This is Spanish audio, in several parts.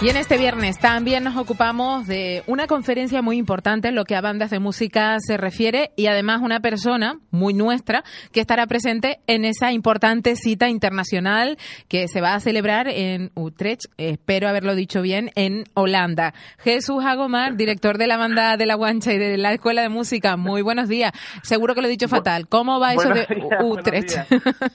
Y en este viernes también nos ocupamos de una conferencia muy importante en lo que a bandas de música se refiere y además una persona muy nuestra que estará presente en esa importante cita internacional que se va a celebrar en Utrecht, espero haberlo dicho bien, en Holanda. Jesús Agomar, director de la banda de la Guancha y de la Escuela de Música, muy buenos días. Seguro que lo he dicho fatal. ¿Cómo va eso de Utrecht?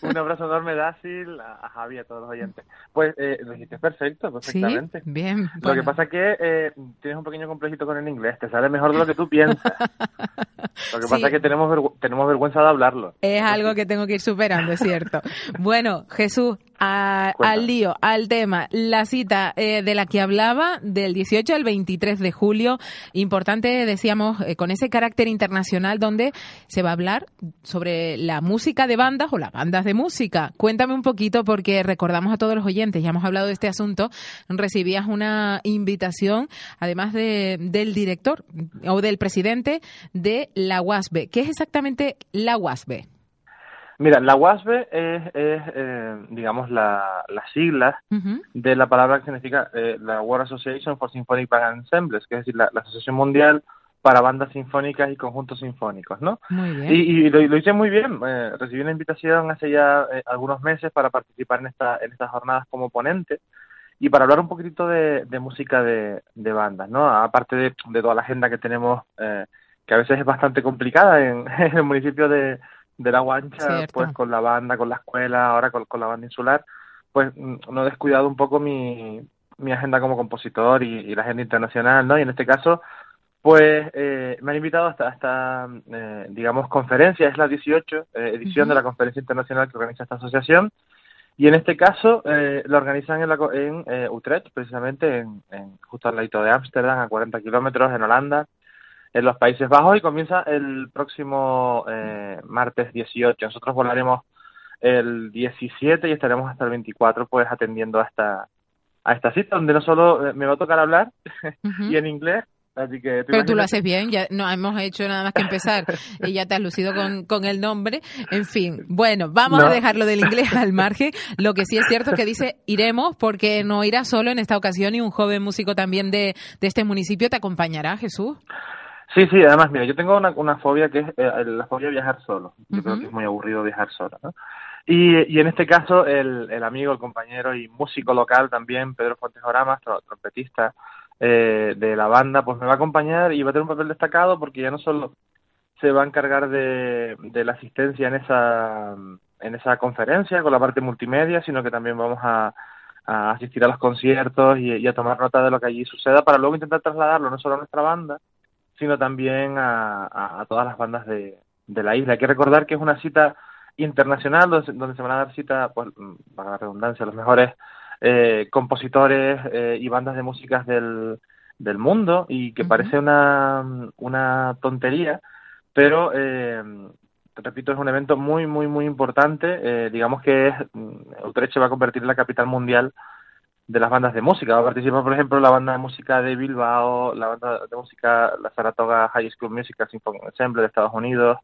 Un abrazo enorme, Dácil, a Javi, a todos los oyentes. Pues eh, lo perfecto, perfectamente. Bien. Lo que pasa es que eh, tienes un pequeño complejito con el inglés, te sale mejor de lo que tú piensas. lo que pasa es que tenemos, tenemos vergüenza de hablarlo. Es algo que tengo que ir superando, es cierto. bueno, Jesús, al lío, al tema, la cita eh, de la que hablaba del 18 al 23 de julio, importante, decíamos, eh, con ese carácter internacional donde se va a hablar sobre la música de bandas o las bandas de música. Cuéntame un poquito porque recordamos a todos los oyentes, ya hemos hablado de este asunto, recibías una invitación, además de, del director o del presidente de la UASB. ¿Qué es exactamente la UASB? Mira, la WASB es, eh, digamos, la, las siglas de la palabra que significa eh, la World Association for Symphonic Band Ensembles, que es decir, la, Asociación Mundial para Bandas Sinfónicas y Conjuntos Sinfónicos, ¿no? Muy bien. Y, lo, hice muy bien. Eh, recibí una invitación hace ya algunos meses para participar en, esta, en estas jornadas como ponente y para hablar un poquitito de, música de, de, bandas, ¿no? Aparte de, toda la agenda que tenemos, que a veces es bastante complicada en el municipio de de la guancha, pues con la banda, con la escuela, ahora con, la banda insular, pues no he descuidado un poco mi, mi agenda como compositor y, la agenda internacional, ¿no? Y en este caso, pues eh, me han invitado hasta, hasta eh, digamos, conferencia, es la 18 eh, edición de la conferencia internacional que organiza esta asociación, y en este caso eh, lo organizan en, la, en eh, Utrecht, precisamente en, en, justo al lado de Ámsterdam, a 40 kilómetros, en Holanda, en los Países Bajos y comienza el próximo eh, martes 18. Nosotros volaremos el 17 y estaremos hasta el 24 pues atendiendo a esta, a esta cita donde no solo eh, me va a tocar hablar y en inglés, Así que, Pero tú lo haces bien, ya no hemos hecho nada más que empezar y ya te has lucido con, con el nombre. En fin, bueno, vamos a dejarlo del inglés al margen. Lo que sí es cierto es que dice iremos porque no irá solo en esta ocasión y un joven músico también de, de este municipio te acompañará, Jesús. Sí, sí, además, mira, yo tengo una, una fobia que es eh, la fobia de viajar solo. Yo creo que es muy aburrido viajar solo, ¿no? Y, y en este caso, el, el amigo, el compañero y músico local también, Pedro Fuentes Oramas, trompetista eh, de la banda, pues me va a acompañar y va a tener un papel destacado porque ya no solo se va a encargar de, de la asistencia en esa, en esa conferencia con la parte multimedia, sino que también vamos a, a asistir a los conciertos y, y, a tomar nota de lo que allí suceda para luego intentar trasladarlo no solo a nuestra banda, sino también a, todas las bandas de, la isla. Hay que recordar que es una cita internacional donde, se van a dar cita, pues, para la redundancia, los mejores eh, compositores eh, y bandas de músicas del, del mundo y que parece una, una tontería, pero eh, repito, es un evento muy, muy, muy importante. digamos que es, Utrecht se va a convertir en la capital mundial de las bandas de música. Va por ejemplo, la banda de música de Bilbao, la banda de música, la Saratoga High School Musical Symphony Ensemble de Estados Unidos,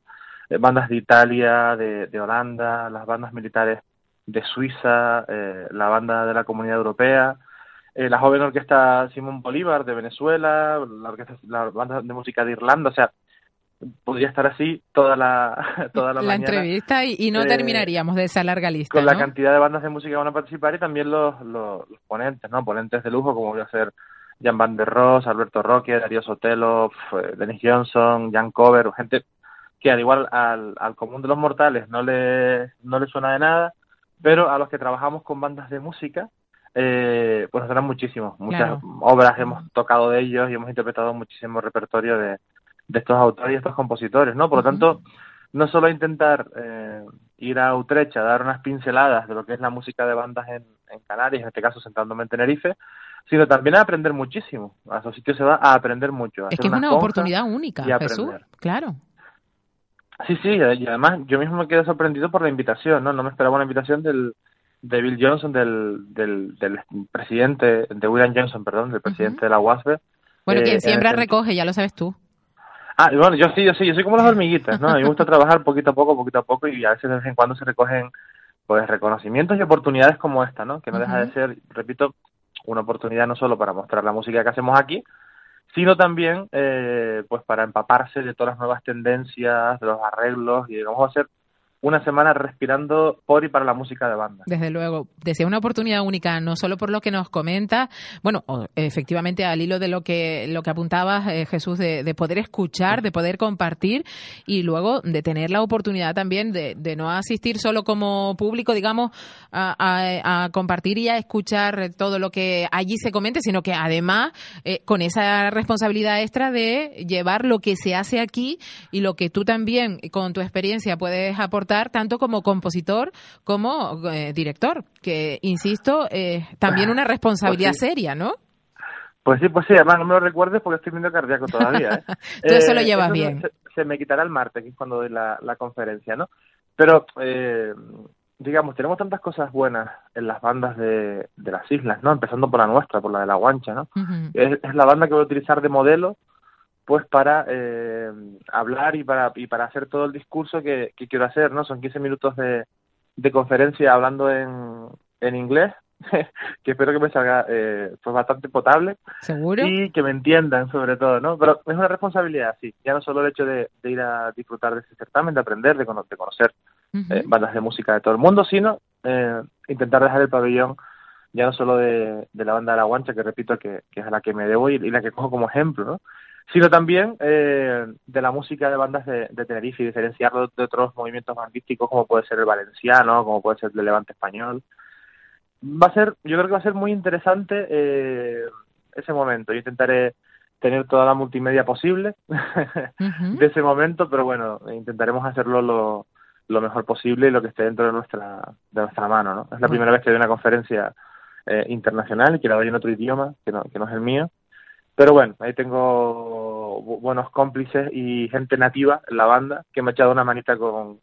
eh, bandas de Italia, de, de, Holanda, las bandas militares de Suiza, eh, la banda de la Comunidad Europea, eh, la joven orquesta Simón Bolívar de Venezuela, la, orquesta, la banda de música de Irlanda, o sea, podría estar así toda la toda la, la entrevista y, no terminaríamos de esa larga lista con la cantidad de bandas de música que van a participar y también los, los, ponentes no ponentes de lujo como voy a ser Jan Van der Ross Alberto Roque Darío Sotelo Dennis Johnson Jan Cover gente que al igual al, al común de los mortales no le no le suena de nada pero a los que trabajamos con bandas de música eh, pues nos suenan muchísimo. Muchas obras hemos tocado de ellos y hemos interpretado muchísimo repertorio de de estos autores y estos compositores, ¿no? Por lo tanto, no solo intentar eh, ir a Utrecht a dar unas pinceladas de lo que es la música de bandas en, en Canarias, en este caso sentándome en Tenerife, sino también a aprender muchísimo. A esos sitios se va a aprender mucho. es que es una oportunidad única, Jesús, claro. Sí, sí, y además yo mismo me quedé sorprendido por la invitación, ¿no? No me esperaba una invitación del, de Bill Johnson, del, del, del presidente, de William Johnson, perdón, del presidente de la UASB. Bueno, quien eh, siempre recoge, ya lo sabes tú. Ah, bueno, yo sí, yo sí, yo soy como las hormiguitas, ¿no? A mí me gusta trabajar poquito a poco, poquito a poco, y a veces de vez en cuando se recogen, pues, reconocimientos y oportunidades como esta, ¿no? Que no deja de ser, repito, una oportunidad no solo para mostrar la música que hacemos aquí, sino también eh, pues para empaparse de todas las nuevas tendencias, de los arreglos y digamos va a ser una semana respirando por y para la música de banda. Desde luego, desea una oportunidad única, no solo por lo que nos comenta, bueno, efectivamente al hilo de lo que lo que apuntabas, eh, Jesús, de, poder escuchar, de poder compartir y luego de tener la oportunidad también de, no asistir solo como público, digamos, a, compartir y a escuchar todo lo que allí se comente, sino que además eh, con esa responsabilidad extra de llevar lo que se hace aquí y lo que tú también con tu experiencia puedes aportar tanto como compositor como eh, director, que, insisto, eh, también una responsabilidad pues seria, ¿no? Pues sí, pues sí, además no me lo recuerdes porque estoy viendo cardíaco todavía. ¿eh? Tú eso lo llevas bien. Se, me quitará el martes, que es cuando doy la, conferencia, ¿no? Pero, digamos, tenemos tantas cosas buenas en las bandas de, de, las islas, ¿no? Empezando por la nuestra, por la de la Guancha, ¿no? es, es, la banda que voy a utilizar de modelo pues para eh, hablar y para, y para hacer todo el discurso que, quiero hacer, ¿no? Son 15 minutos de, de conferencia hablando en, en inglés, que espero que me salga eh, pues bastante potable. ¿Seguro? Y que me entiendan sobre todo, ¿no? Pero es una responsabilidad, sí. Ya no solo el hecho de, ir a disfrutar de ese certamen, de aprender, de, conocer eh, bandas de música de todo el mundo, sino intentar dejar el pabellón ya no solo de, de la banda de la guancha, que repito que, que es a la que me debo y, y la que cojo como ejemplo, ¿no? Sino también eh, de la música de bandas de, Tenerife y diferenciarlo de otros movimientos bandísticos como puede ser el valenciano, como puede ser el Levante español. Va a ser, yo creo que va a ser muy interesante eh, ese momento. Yo intentaré tener toda la multimedia posible de ese momento, pero bueno, intentaremos hacerlo lo, lo, mejor posible y lo que esté dentro de nuestra, de nuestra mano. ¿no? Es la primera vez que doy una conferencia eh, internacional y que la doy en otro idioma que no, que no es el mío pero bueno, ahí tengo buenos cómplices y gente nativa en la banda que me ha echado una manita con,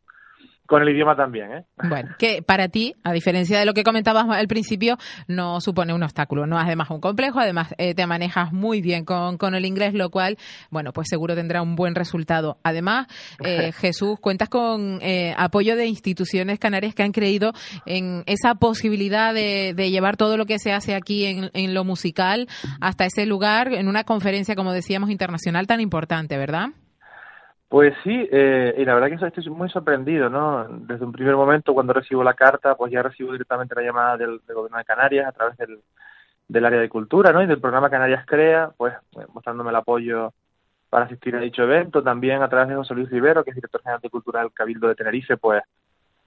con el idioma también, ¿eh? Bueno, que para ti, a diferencia de lo que comentabas al principio, no supone un obstáculo, no es además un complejo, además eh, te manejas muy bien con, con, el inglés, lo cual, bueno, pues seguro tendrá un buen resultado. Además, eh, Jesús, cuentas con eh, apoyo de instituciones canarias que han creído en esa posibilidad de, de llevar todo lo que se hace aquí en, en lo musical hasta ese lugar, en una conferencia, como decíamos, internacional tan importante, ¿verdad? Pues sí, eh, y la verdad que estoy muy sorprendido, ¿no? Desde un primer momento, cuando recibo la carta, pues ya recibo directamente la llamada del, Gobierno de Canarias a través del, del área de cultura, ¿no? Y del programa Canarias Crea, pues eh, mostrándome el apoyo para asistir a dicho evento. También a través de José Luis Rivero, que es director general de Cultura del Cabildo de Tenerife, pues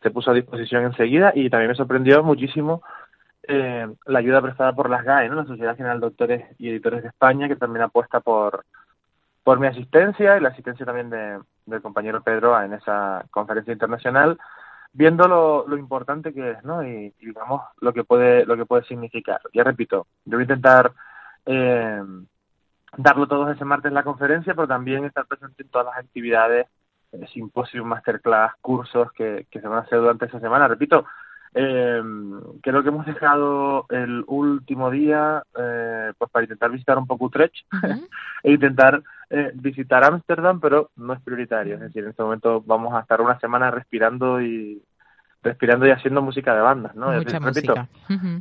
se puso a disposición enseguida y también me sorprendió muchísimo eh, la ayuda prestada por las GAE, ¿no? La Sociedad General de Doctores y Editores de España, que también apuesta por por mi asistencia y la asistencia también de, del compañero Pedro en esa conferencia internacional, viendo lo, lo importante que es, ¿no? Y, digamos lo que puede lo que puede significar. Ya repito, yo voy a intentar eh, darlo todos ese martes en la conferencia, pero también estar presente en todas las actividades, eh, simposios, masterclass, cursos que, que se van a hacer durante esa semana. Repito, eh, creo que hemos dejado el último día eh, pues para intentar visitar un poco Utrecht e intentar eh, visitar Ámsterdam, pero no es prioritario. Es decir, en este momento vamos a estar una semana respirando y respirando y haciendo música de bandas, ¿no? Mucha repito,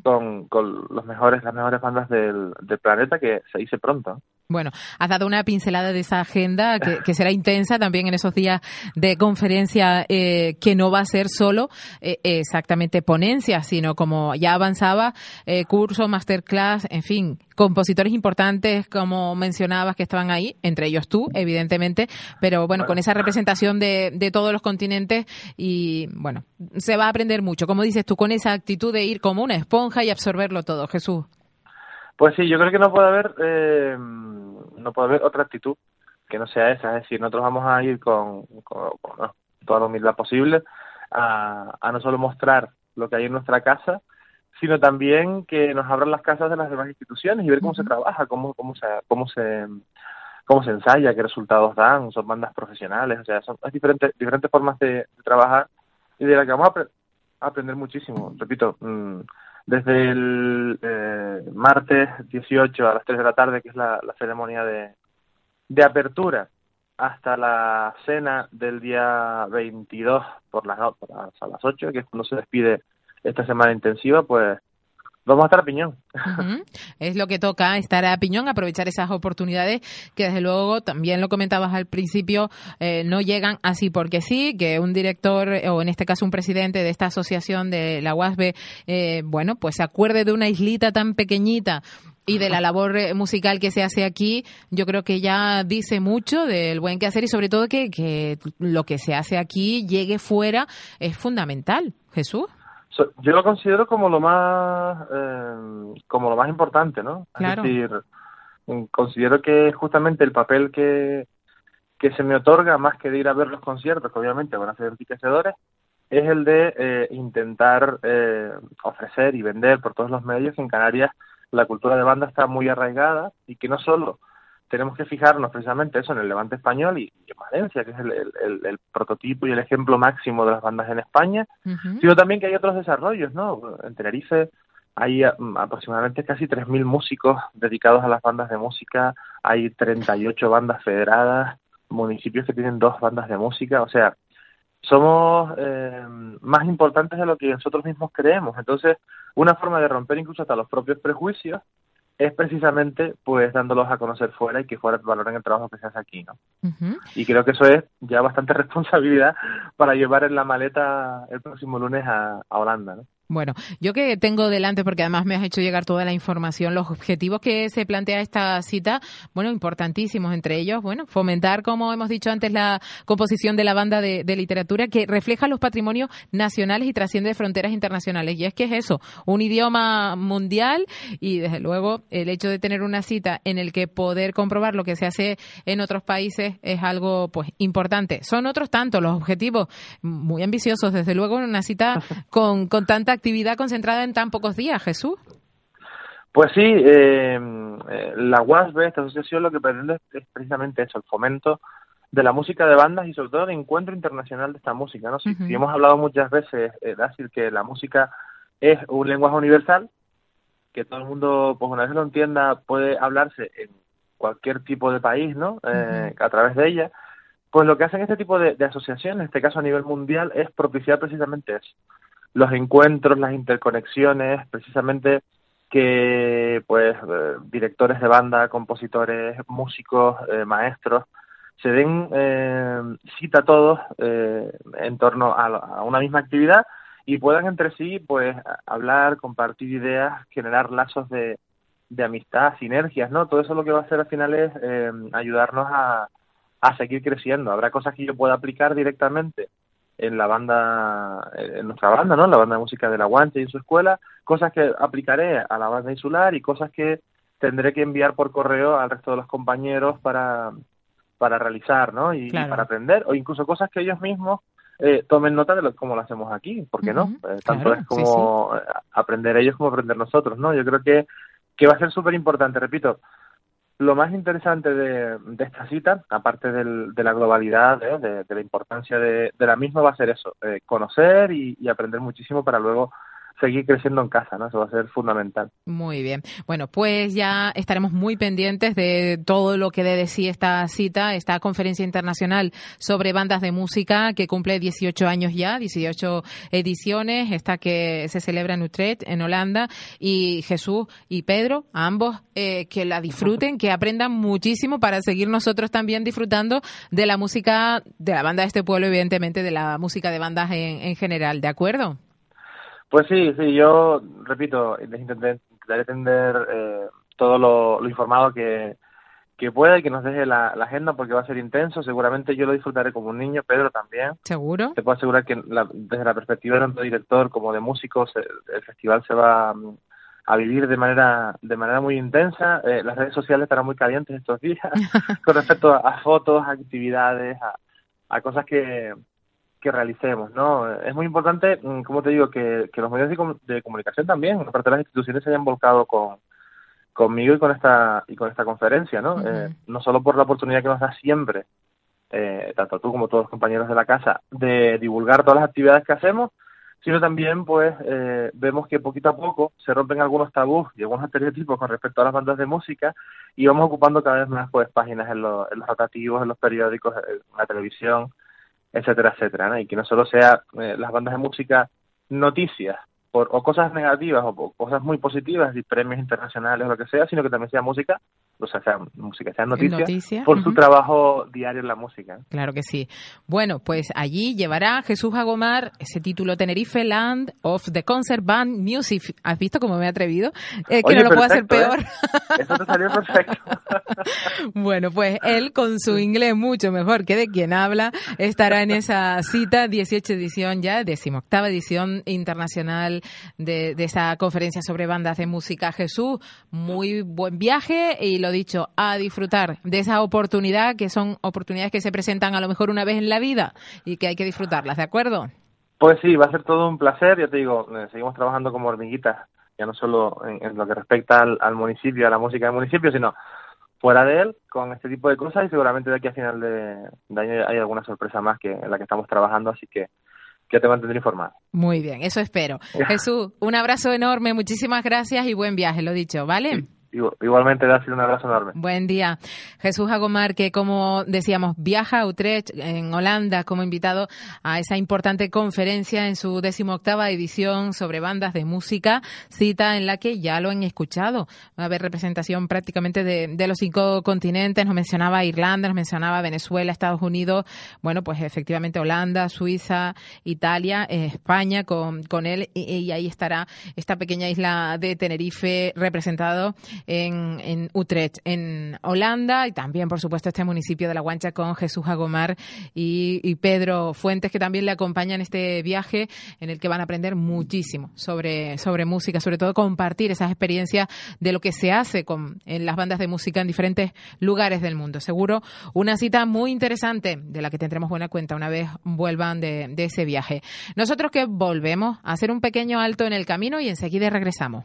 con, con los mejores, las mejores bandas del, del planeta que se dice pronto. Bueno, has dado una pincelada de esa agenda que, será intensa también en esos días de conferencia, eh, que no va a ser solo eh, exactamente ponencia, sino como ya avanzaba, eh, curso, masterclass, en fin, compositores importantes, como mencionabas, que estaban ahí, entre ellos tú, evidentemente, pero bueno, con esa representación de, de todos los continentes y bueno, se va a aprender mucho, como dices tú, con esa actitud de ir como una esponja y absorberlo todo, Jesús. Pues sí, yo creo que no puede haber, eh, no puede haber otra actitud que no sea esa. Es decir, nosotros vamos a ir con, toda la humildad posible, a, a no solo mostrar lo que hay en nuestra casa, sino también que nos abran las casas de las demás instituciones y ver cómo se trabaja, cómo, cómo se, cómo se cómo se ensaya, qué resultados dan, son bandas profesionales, o sea, son diferentes, diferentes formas de, trabajar y de la que vamos a, aprender muchísimo. Repito, mm, desde el eh, martes 18 a las 3 de la tarde, que es la, ceremonia de, de apertura, hasta la cena del día 22 por las, por las, a las 8, que es cuando se despide esta semana intensiva, pues vamos a estar a piñón. Es lo que toca, estar a piñón, aprovechar esas oportunidades que desde luego, también lo comentabas al principio, eh, no llegan así porque sí, que un director o en este caso un presidente de esta asociación de la UASB, eh, bueno, pues se acuerde de una islita tan pequeñita y de la labor eh, musical que se hace aquí, yo creo que ya dice mucho del buen que hacer y sobre todo que, que lo que se hace aquí llegue fuera es fundamental. Jesús yo lo considero como lo más eh, como lo más importante no es decir mm, considero que justamente el papel que que se me otorga más que de ir a ver los conciertos que obviamente van a ser enriquecedores es el de eh, intentar eh, ofrecer y vender por todos los medios en Canarias. La cultura de banda está muy arraigada y que no solo tenemos que fijarnos precisamente eso en el Levante español y, en Valencia, que es el, prototipo y el ejemplo máximo de las bandas en España, sino también que hay otros desarrollos, ¿no? En Tenerife hay mm, aproximadamente casi 3.000 músicos dedicados a las bandas de música, hay 38 bandas federadas, municipios que tienen dos bandas de música, o sea, somos eh, más importantes de lo que nosotros mismos creemos. Entonces, una forma de romper incluso hasta los propios prejuicios es precisamente pues dándolos a conocer fuera y que fuera valoren el trabajo que se hace aquí, ¿no? Y creo que eso es ya bastante responsabilidad para llevar en la maleta el próximo lunes a, a Holanda, ¿no? Bueno, yo que tengo delante, porque además me has hecho llegar toda la información, los objetivos que se plantea esta cita, bueno, importantísimos, entre ellos, bueno, fomentar, como hemos dicho antes, la composición de la banda de, literatura que refleja los patrimonios nacionales y trasciende fronteras internacionales. Y es que es eso, un idioma mundial y desde luego el hecho de tener una cita en el que poder comprobar lo que se hace en otros países es algo, pues, importante. Son otros tantos los objetivos muy ambiciosos, desde luego, en una cita con, con tanta actividad concentrada en tan pocos días, Jesús. Pues sí, eh, eh la UASB, esta asociación, lo que pretende es precisamente eso, el fomento de la música de bandas y sobre todo el encuentro internacional de esta música. ¿no? Si, hemos hablado muchas veces, eh, decir que la música es un lenguaje universal, que todo el mundo, pues una vez lo entienda, puede hablarse en cualquier tipo de país, ¿no? Eh, a través de ella. Pues lo que hacen este tipo de, de asociaciones, en este caso a nivel mundial, es propiciar precisamente eso los encuentros, las interconexiones, precisamente que pues eh, directores de banda, compositores, músicos, eh, maestros, se den eh, cita a todos en torno a, una misma actividad y puedan entre sí pues hablar, compartir ideas, generar lazos de, de amistad, sinergias, ¿no? Todo eso lo que va a hacer al final es ayudarnos a, a seguir creciendo. Habrá cosas que yo pueda aplicar directamente en la banda, en nuestra banda, ¿no? La banda de música de la Guanche y en su escuela, cosas que aplicaré a la banda insular y cosas que tendré que enviar por correo al resto de los compañeros para, para realizar, ¿no? Y, para aprender, o incluso cosas que ellos mismos eh, tomen nota de lo, cómo lo hacemos aquí, ¿por qué no? Eh, tanto es como aprender ellos como aprender nosotros, ¿no? Yo creo que, que va a ser súper importante, repito, lo más interesante de, esta cita, aparte de la globalidad, ¿eh? de, la importancia de, la misma, va a ser eso, eh, conocer y, aprender muchísimo para luego seguir creciendo en casa, ¿no? Eso va a ser fundamental. Muy bien. Bueno, pues ya estaremos muy pendientes de todo lo que dé de sí esta cita, esta conferencia internacional sobre bandas de música que cumple 18 años ya, 18 ediciones, esta que se celebra en Utrecht, en Holanda, y Jesús y Pedro, ambos, eh, que la disfruten, que aprendan muchísimo para seguir nosotros también disfrutando de la música de la banda de este pueblo, evidentemente de la música de bandas en, en general, ¿de acuerdo? Pues sí, sí, yo repito, les intentaré atender eh, todo lo, informado que, que pueda y que nos deje la, agenda porque va a ser intenso. Seguramente yo lo disfrutaré como un niño, Pedro también. ¿Seguro? Te puedo asegurar que desde la perspectiva tanto de director como de músicos, el, festival se va mm, a vivir de manera de manera muy intensa. Eh, las redes sociales estarán muy calientes estos días con respecto a, fotos, a actividades, a, a cosas que, que realicemos, ¿no? Es muy importante, mm, como te digo, que, los medios de, comunicación también, aparte de las instituciones, se hayan volcado con conmigo y con esta y con esta conferencia, ¿no? Eh, no solo por la oportunidad que nos da siempre, eh, tanto tú como todos los compañeros de la casa, de divulgar todas las actividades que hacemos, sino también pues eh, vemos que poquito a poco se rompen algunos tabús y algunos estereotipos con respecto a las bandas de música y vamos ocupando cada vez más pues páginas en, los, en los rotativos, en los periódicos, en la televisión, etcétera, etcétera, y que no solo sea eh, las bandas de música noticias o cosas negativas o, cosas muy positivas y premios internacionales o lo que sea, sino que también sea música o sea, música, sea noticia, por su trabajo diario en la música. Claro que sí. Bueno, pues allí llevará Jesús Agomar ese título Tenerife Land of the Concert Band Music. ¿Has visto cómo me he atrevido? Eh, que no lo puedo hacer peor. ¿eh? Eso te salió perfecto. bueno, pues él con su inglés mucho mejor que de quien habla estará en esa cita, 18 edición ya, decimoctava edición internacional de, de esa conferencia sobre bandas de música. Jesús, muy buen viaje y lo dicho, a disfrutar de esa oportunidad, que son oportunidades que se presentan a lo mejor una vez en la vida y que hay que disfrutarlas, ¿de acuerdo? Pues sí, va a ser todo un placer, ya te digo, eh, seguimos trabajando como hormiguitas, ya no solo en, lo que respecta al, municipio, a la música del municipio, sino fuera de él, con este tipo de cosas y seguramente de aquí a final de, año hay alguna sorpresa más que en la que estamos trabajando, así que que te mantendré informado. Muy bien, eso espero. Jesús, un abrazo enorme, muchísimas gracias y buen viaje, lo dicho, ¿vale? Igualmente, sido un abrazo enorme. Buen día. Jesús Agomar, que como decíamos, viaja a Utrecht, en Holanda, como invitado a esa importante conferencia en su decimoctava edición sobre bandas de música, cita en la que ya lo han escuchado. Va a haber representación prácticamente de, los cinco continentes. Nos mencionaba Irlanda, nos mencionaba Venezuela, Estados Unidos. Bueno, pues efectivamente Holanda, Suiza, Italia, España con, con él. Y ahí estará esta pequeña isla de Tenerife representado en, Utrecht, en Holanda, y también, por supuesto, este municipio de La Guancha con Jesús Agomar y, Pedro Fuentes, que también le acompañan este viaje en el que van a aprender muchísimo sobre, sobre música, sobre todo compartir esas experiencias de lo que se hace con, en las bandas de música en diferentes lugares del mundo. Seguro una cita muy interesante de la que tendremos buena cuenta una vez vuelvan de, de ese viaje. Nosotros que volvemos a hacer un pequeño alto en el camino y enseguida regresamos.